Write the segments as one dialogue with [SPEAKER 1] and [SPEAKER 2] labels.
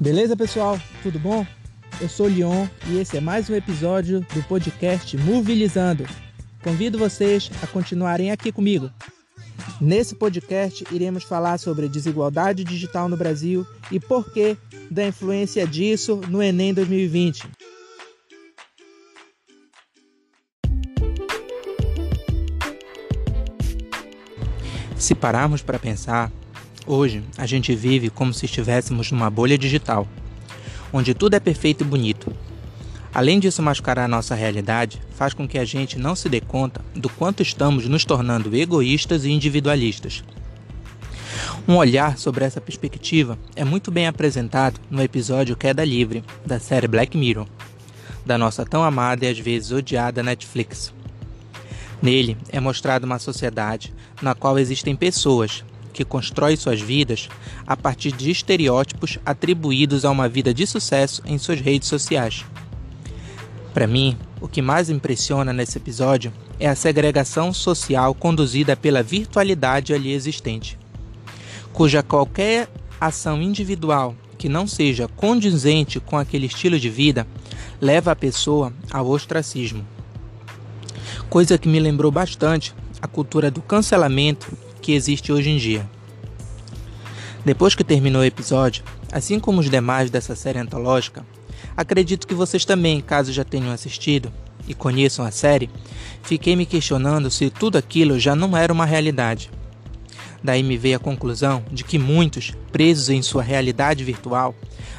[SPEAKER 1] Beleza, pessoal? Tudo bom? Eu sou o Leon e esse é mais um episódio do podcast Movilizando. Convido vocês a continuarem aqui comigo. Nesse podcast, iremos falar sobre desigualdade digital no Brasil e por que da influência disso no Enem 2020. Se pararmos para pensar, hoje a gente vive como se estivéssemos numa bolha digital, onde tudo é perfeito e bonito. Além disso mascarar a nossa realidade, faz com que a gente não se dê conta do quanto estamos nos tornando egoístas e individualistas. Um olhar sobre essa perspectiva é muito bem apresentado no episódio Queda Livre, da série Black Mirror, da nossa tão amada e às vezes odiada Netflix. Nele é mostrada uma sociedade na qual existem pessoas que constroem suas vidas a partir de estereótipos atribuídos a uma vida de sucesso em suas redes sociais. Para mim, o que mais impressiona nesse episódio é a segregação social conduzida pela virtualidade ali existente, cuja qualquer ação individual que não seja condizente com aquele estilo de vida leva a pessoa ao ostracismo coisa que me lembrou bastante a cultura do cancelamento que existe hoje em dia. Depois que terminou o episódio, assim como os demais dessa série antológica, acredito que vocês também, caso já tenham assistido e conheçam a série, fiquei me questionando se tudo aquilo já não era uma realidade. Daí me veio a conclusão de que muitos, presos em sua realidade virtual,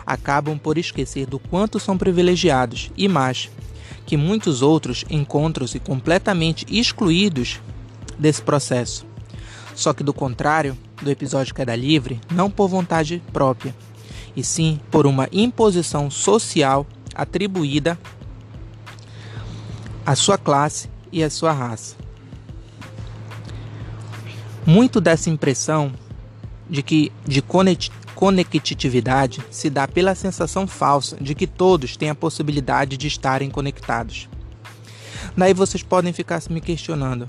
[SPEAKER 1] acabam por esquecer do quanto são privilegiados e mais, que muitos outros encontram-se completamente excluídos desse processo. Só que do contrário do episódio Queda Livre, não por vontade própria, e sim por uma imposição social atribuída à sua classe e à sua raça. Muito dessa impressão de que de conectividade se dá pela sensação falsa de que todos têm a possibilidade de estarem conectados. Daí vocês podem ficar me questionando: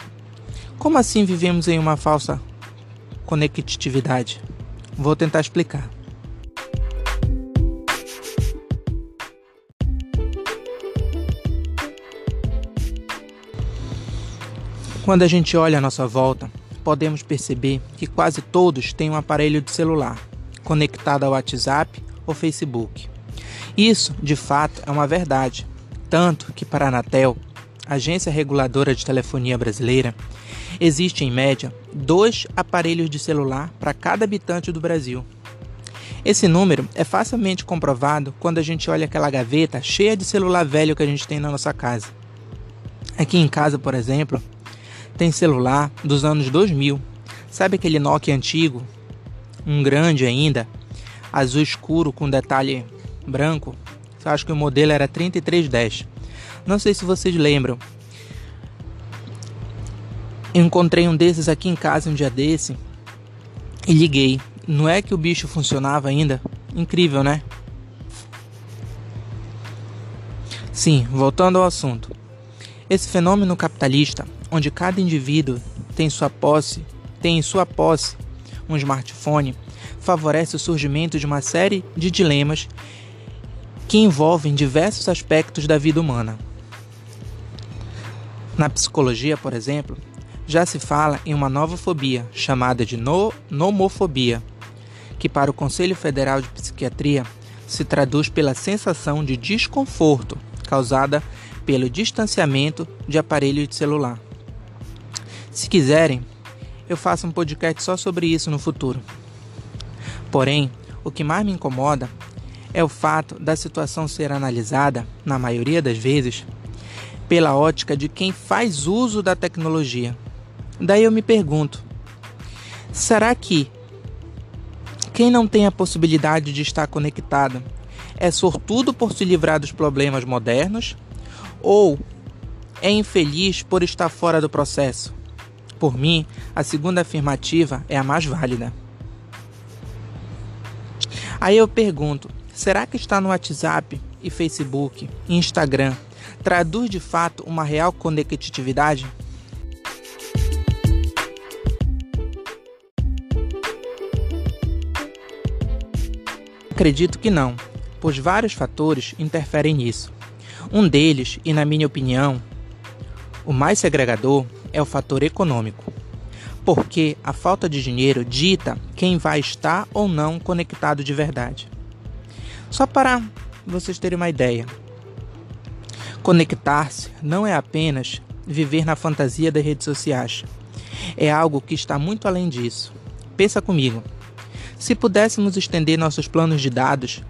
[SPEAKER 1] como assim vivemos em uma falsa conectividade? Vou tentar explicar. Quando a gente olha à nossa volta, podemos perceber que quase todos têm um aparelho de celular conectado ao WhatsApp ou Facebook. Isso, de fato, é uma verdade, tanto que para a Anatel, agência reguladora de telefonia brasileira, existe em média dois aparelhos de celular para cada habitante do Brasil. Esse número é facilmente comprovado quando a gente olha aquela gaveta cheia de celular velho que a gente tem na nossa casa. Aqui em casa, por exemplo, tem celular dos anos 2000. Sabe aquele Nokia antigo um grande ainda, azul escuro com detalhe branco. Eu acho que o modelo era 3310. Não sei se vocês lembram. Encontrei um desses aqui em casa um dia desse e liguei. Não é que o bicho funcionava ainda? Incrível, né? Sim, voltando ao assunto. Esse fenômeno capitalista, onde cada indivíduo tem sua posse, tem em sua posse um smartphone favorece o surgimento de uma série de dilemas que envolvem diversos aspectos da vida humana. Na psicologia, por exemplo, já se fala em uma nova fobia chamada de no nomofobia, que para o Conselho Federal de Psiquiatria se traduz pela sensação de desconforto causada pelo distanciamento de aparelho de celular. Se quiserem, eu faço um podcast só sobre isso no futuro. Porém, o que mais me incomoda é o fato da situação ser analisada, na maioria das vezes, pela ótica de quem faz uso da tecnologia. Daí eu me pergunto: será que quem não tem a possibilidade de estar conectado é sortudo por se livrar dos problemas modernos ou é infeliz por estar fora do processo? Por mim, a segunda afirmativa é a mais válida. Aí eu pergunto: será que estar no WhatsApp e Facebook Instagram traduz de fato uma real conectividade? Acredito que não, pois vários fatores interferem nisso. Um deles, e na minha opinião, o mais segregador, é o fator econômico. Porque a falta de dinheiro dita quem vai estar ou não conectado de verdade. Só para vocês terem uma ideia, conectar-se não é apenas viver na fantasia das redes sociais. É algo que está muito além disso. Pensa comigo. Se pudéssemos estender nossos planos de dados,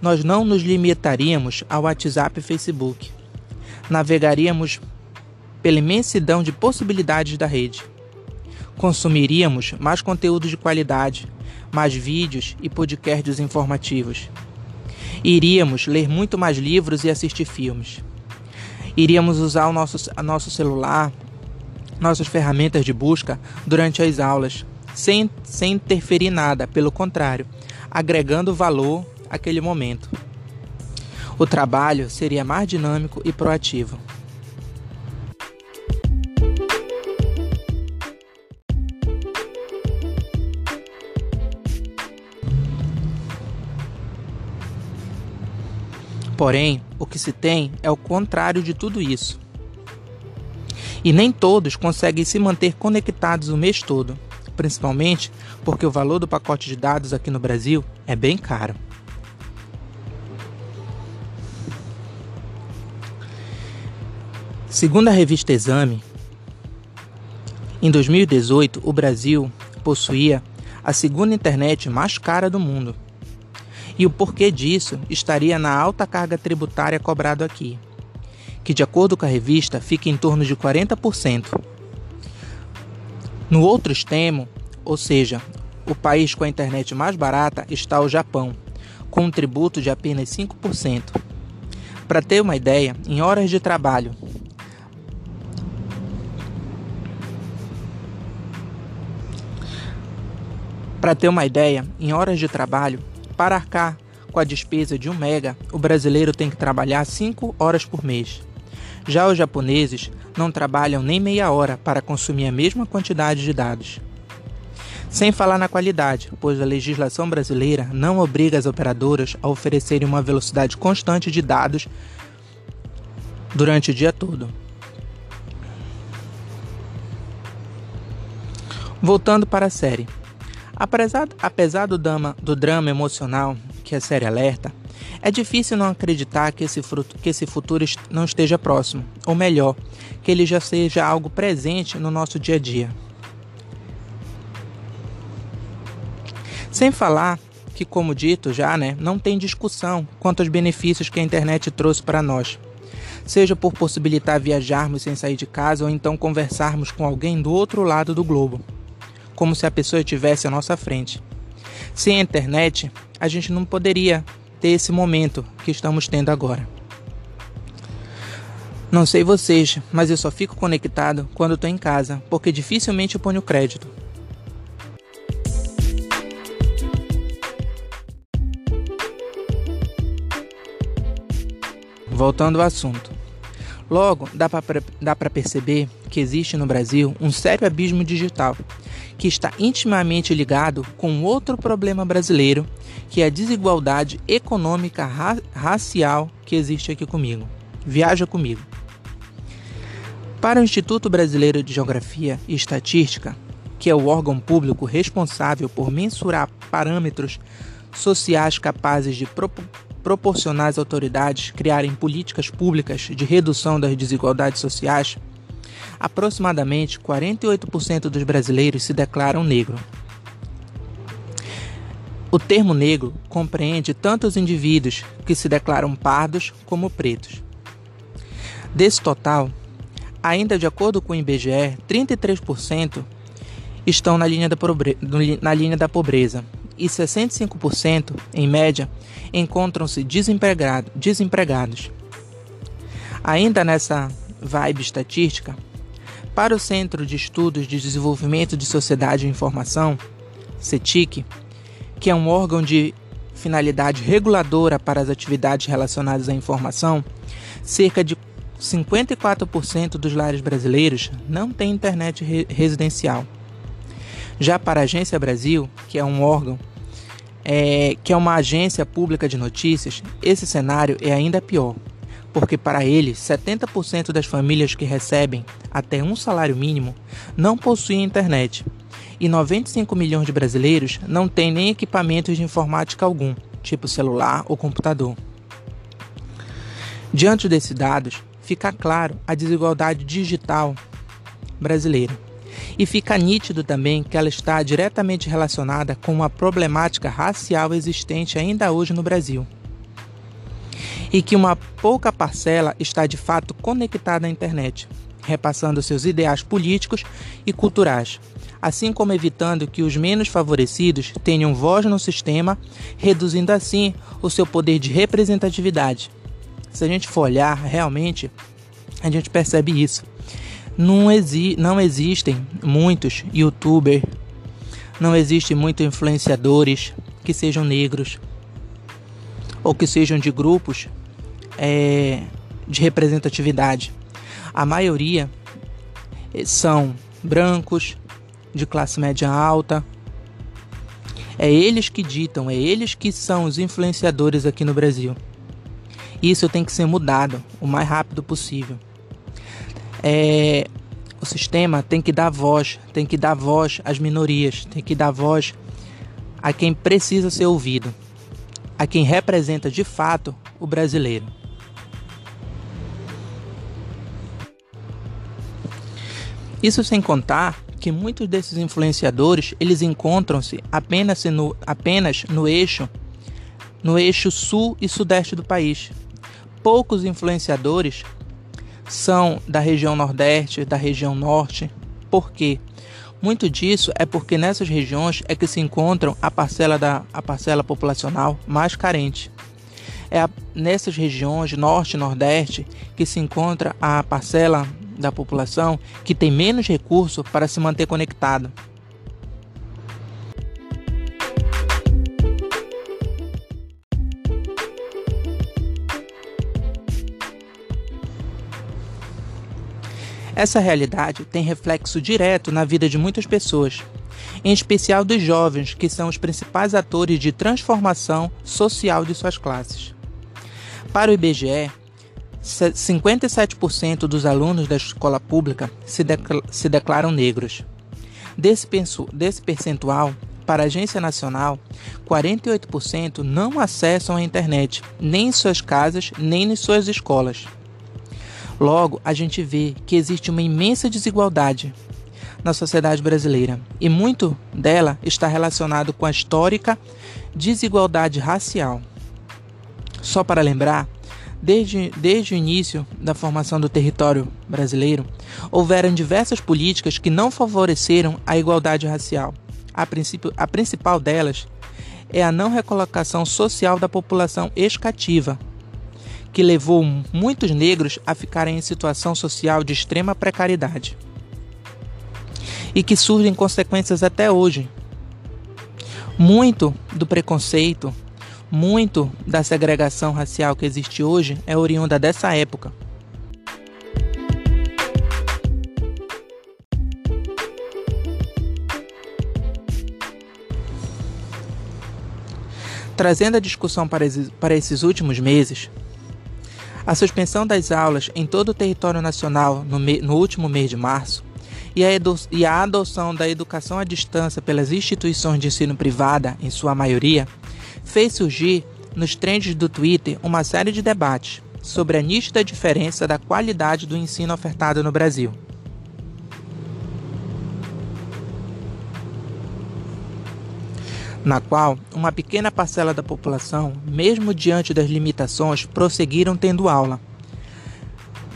[SPEAKER 1] nós não nos limitaríamos ao WhatsApp e Facebook. Navegaríamos pela imensidão de possibilidades da rede. Consumiríamos mais conteúdo de qualidade, mais vídeos e podcasts informativos. Iríamos ler muito mais livros e assistir filmes. Iríamos usar o nosso, nosso celular, nossas ferramentas de busca durante as aulas, sem, sem interferir nada, pelo contrário, agregando valor àquele momento. O trabalho seria mais dinâmico e proativo. Porém, o que se tem é o contrário de tudo isso. E nem todos conseguem se manter conectados o mês todo, principalmente porque o valor do pacote de dados aqui no Brasil é bem caro. Segundo a revista Exame, em 2018 o Brasil possuía a segunda internet mais cara do mundo e o porquê disso estaria na alta carga tributária cobrado aqui, que de acordo com a revista fica em torno de 40%. No outro extremo, ou seja, o país com a internet mais barata está o Japão, com um tributo de apenas 5%. Para ter uma ideia, em horas de trabalho, Para ter uma ideia, em horas de trabalho, para arcar com a despesa de 1 mega, o brasileiro tem que trabalhar 5 horas por mês. Já os japoneses não trabalham nem meia hora para consumir a mesma quantidade de dados. Sem falar na qualidade, pois a legislação brasileira não obriga as operadoras a oferecerem uma velocidade constante de dados durante o dia todo. Voltando para a série. Apesar, do drama emocional que a série alerta, é difícil não acreditar que esse, fruto, que esse futuro não esteja próximo, ou melhor, que ele já seja algo presente no nosso dia a dia. Sem falar que, como dito já, né, não tem discussão quanto aos benefícios que a internet trouxe para nós. Seja por possibilitar viajarmos sem sair de casa ou então conversarmos com alguém do outro lado do globo como se a pessoa estivesse à nossa frente. Sem a internet, a gente não poderia ter esse momento que estamos tendo agora. Não sei vocês, mas eu só fico conectado quando estou em casa, porque dificilmente eu ponho crédito. Voltando ao assunto. Logo, dá para perceber que existe no Brasil um sério abismo digital que está intimamente ligado com outro problema brasileiro, que é a desigualdade econômica ra racial que existe aqui comigo. Viaja comigo. Para o Instituto Brasileiro de Geografia e Estatística, que é o órgão público responsável por mensurar parâmetros sociais capazes de pro proporcionar às autoridades criarem políticas públicas de redução das desigualdades sociais, aproximadamente 48% dos brasileiros se declaram negro. O termo negro compreende tanto os indivíduos que se declaram pardos como pretos. Desse total, ainda de acordo com o IBGE, 33% estão na linha, da na linha da pobreza e 65%, em média, encontram-se desempregado, desempregados. Ainda nessa vibe estatística, para o Centro de Estudos de Desenvolvimento de Sociedade e Informação, CETIC, que é um órgão de finalidade reguladora para as atividades relacionadas à informação, cerca de 54% dos lares brasileiros não têm internet re residencial. Já para a Agência Brasil, que é um órgão é, que é uma agência pública de notícias, esse cenário é ainda pior, porque para ele, 70% das famílias que recebem até um salário mínimo não possuem internet e 95 milhões de brasileiros não têm nem equipamentos de informática algum, tipo celular ou computador. Diante desses dados, fica claro a desigualdade digital brasileira. E fica nítido também que ela está diretamente relacionada com uma problemática racial existente ainda hoje no Brasil. E que uma pouca parcela está de fato conectada à internet, repassando seus ideais políticos e culturais, assim como evitando que os menos favorecidos tenham voz no sistema, reduzindo assim o seu poder de representatividade. Se a gente for olhar realmente, a gente percebe isso. Não, exi não existem muitos youtubers, não existem muitos influenciadores que sejam negros ou que sejam de grupos é, de representatividade. A maioria são brancos, de classe média alta. É eles que ditam, é eles que são os influenciadores aqui no Brasil. Isso tem que ser mudado o mais rápido possível. É, o sistema tem que dar voz, tem que dar voz às minorias, tem que dar voz a quem precisa ser ouvido, a quem representa de fato o brasileiro. Isso sem contar que muitos desses influenciadores eles encontram-se apenas no, apenas no eixo no eixo sul e sudeste do país, poucos influenciadores são da região Nordeste, da região Norte. Por quê? Muito disso é porque nessas regiões é que se encontram a parcela da a parcela populacional mais carente. É a, nessas regiões Norte e Nordeste que se encontra a parcela da população que tem menos recurso para se manter conectada. Essa realidade tem reflexo direto na vida de muitas pessoas, em especial dos jovens, que são os principais atores de transformação social de suas classes. Para o IBGE, 57% dos alunos da escola pública se, se declaram negros. Desse, desse percentual, para a Agência Nacional, 48% não acessam a internet, nem em suas casas, nem em suas escolas. Logo, a gente vê que existe uma imensa desigualdade na sociedade brasileira e muito dela está relacionado com a histórica desigualdade racial. Só para lembrar, desde, desde o início da formação do território brasileiro, houveram diversas políticas que não favoreceram a igualdade racial. A, princípio, a principal delas é a não recolocação social da população escativa, que levou muitos negros a ficarem em situação social de extrema precariedade e que surgem consequências até hoje. Muito do preconceito, muito da segregação racial que existe hoje é oriunda dessa época. Trazendo a discussão para esses últimos meses, a suspensão das aulas em todo o território nacional no, no último mês de março e a, e a adoção da educação à distância pelas instituições de ensino privada, em sua maioria, fez surgir nos trends do Twitter uma série de debates sobre a nítida diferença da qualidade do ensino ofertado no Brasil. na qual uma pequena parcela da população, mesmo diante das limitações, prosseguiram tendo aula.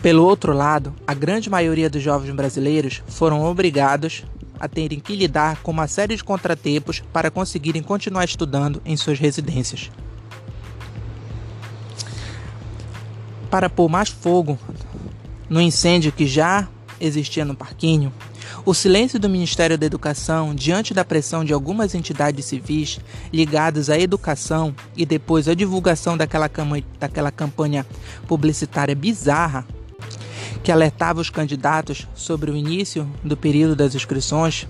[SPEAKER 1] Pelo outro lado, a grande maioria dos jovens brasileiros foram obrigados a terem que lidar com uma série de contratempos para conseguirem continuar estudando em suas residências. Para pôr mais fogo no incêndio que já existia no parquinho, o silêncio do Ministério da Educação diante da pressão de algumas entidades civis ligadas à educação e depois a divulgação daquela, daquela campanha publicitária bizarra que alertava os candidatos sobre o início do período das inscrições,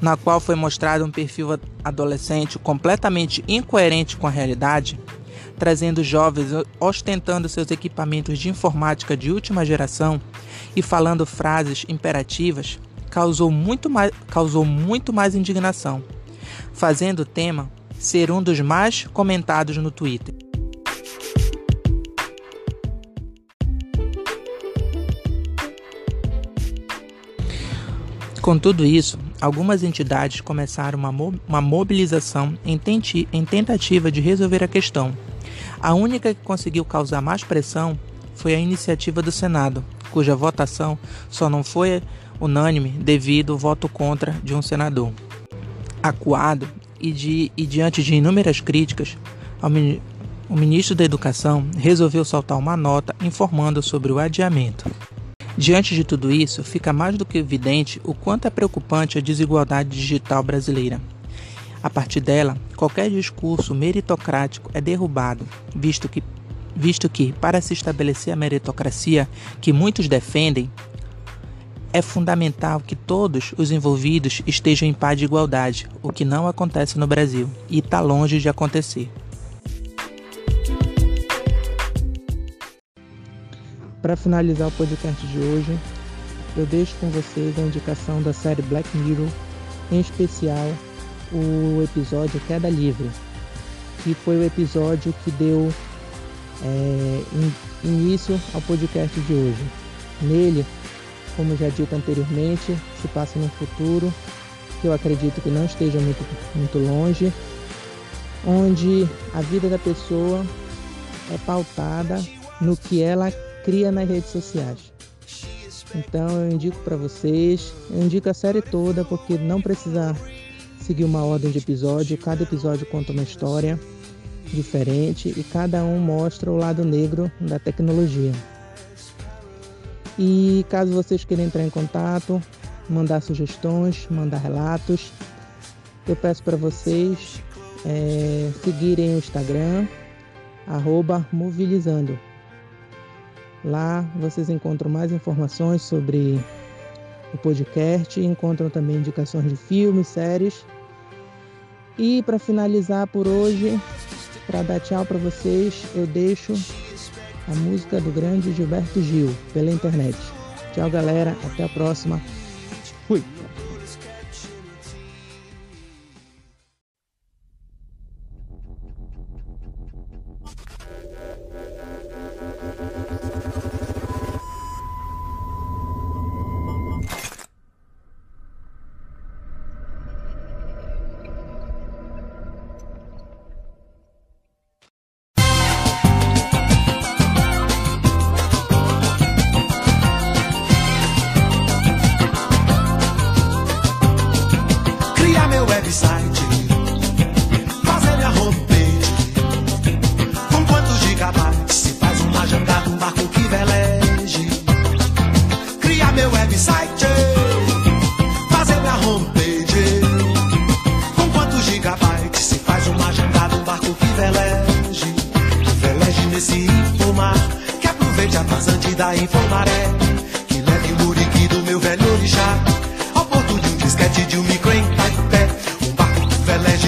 [SPEAKER 1] na qual foi mostrado um perfil adolescente completamente incoerente com a realidade, trazendo jovens ostentando seus equipamentos de informática de última geração e falando frases imperativas, causou muito mais, causou muito mais indignação, fazendo o tema ser um dos mais comentados no Twitter. Com tudo isso, algumas entidades começaram uma, mo uma mobilização em, em tentativa de resolver a questão. A única que conseguiu causar mais pressão foi a iniciativa do Senado, cuja votação só não foi unânime devido ao voto contra de um senador. Acuado e, de, e diante de inúmeras críticas, o ministro da Educação resolveu soltar uma nota informando sobre o adiamento. Diante de tudo isso, fica mais do que evidente o quanto é preocupante a desigualdade digital brasileira. A partir dela, qualquer discurso meritocrático é derrubado, visto que, visto que para se estabelecer a meritocracia que muitos defendem, é fundamental que todos os envolvidos estejam em paz de igualdade, o que não acontece no Brasil e está longe de acontecer. Para finalizar o podcast de hoje, eu deixo com vocês a indicação da série Black Mirror, em especial o episódio Queda Livre, que foi o episódio que deu é, in, início ao podcast de hoje. Nele, como já dito anteriormente, se passa no futuro, que eu acredito que não esteja muito, muito longe, onde a vida da pessoa é pautada no que ela cria nas redes sociais. Então eu indico para vocês, eu indico a série toda porque não precisa seguir uma ordem de episódio, cada episódio conta uma história diferente e cada um mostra o lado negro da tecnologia. E caso vocês queiram entrar em contato, mandar sugestões, mandar relatos, eu peço para vocês é, seguirem o Instagram, arroba movilizando. Lá vocês encontram mais informações sobre o podcast, encontram também indicações de filmes, séries. E para finalizar por hoje, para dar tchau para vocês, eu deixo a música do grande Gilberto Gil pela internet. Tchau, galera. Até a próxima.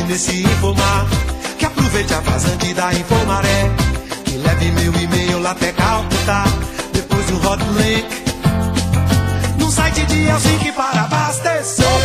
[SPEAKER 1] Veleje nesse Infomar, que aproveite a vazante da Infomaré, que leve meu e-mail lá até Calcutá, depois o hot link, num site de Helsinki para abastecer.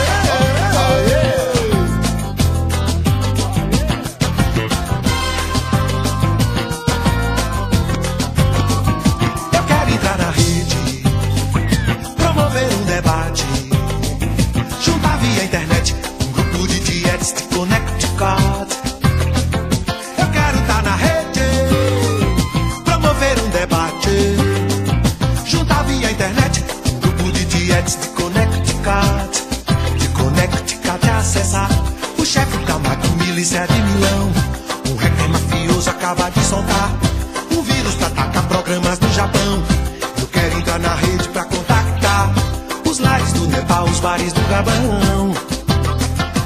[SPEAKER 1] Polícia de Milão. Um hacker mafioso acaba de soltar um vírus pra atacar programas no Japão. Eu quero entrar na rede pra contactar os lares do Nepal, os bares do Gabão.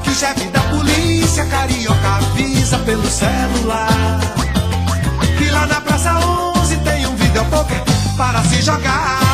[SPEAKER 1] Que o chefe da polícia carioca avisa pelo celular. Que lá na Praça 11 tem um videopoker para se jogar.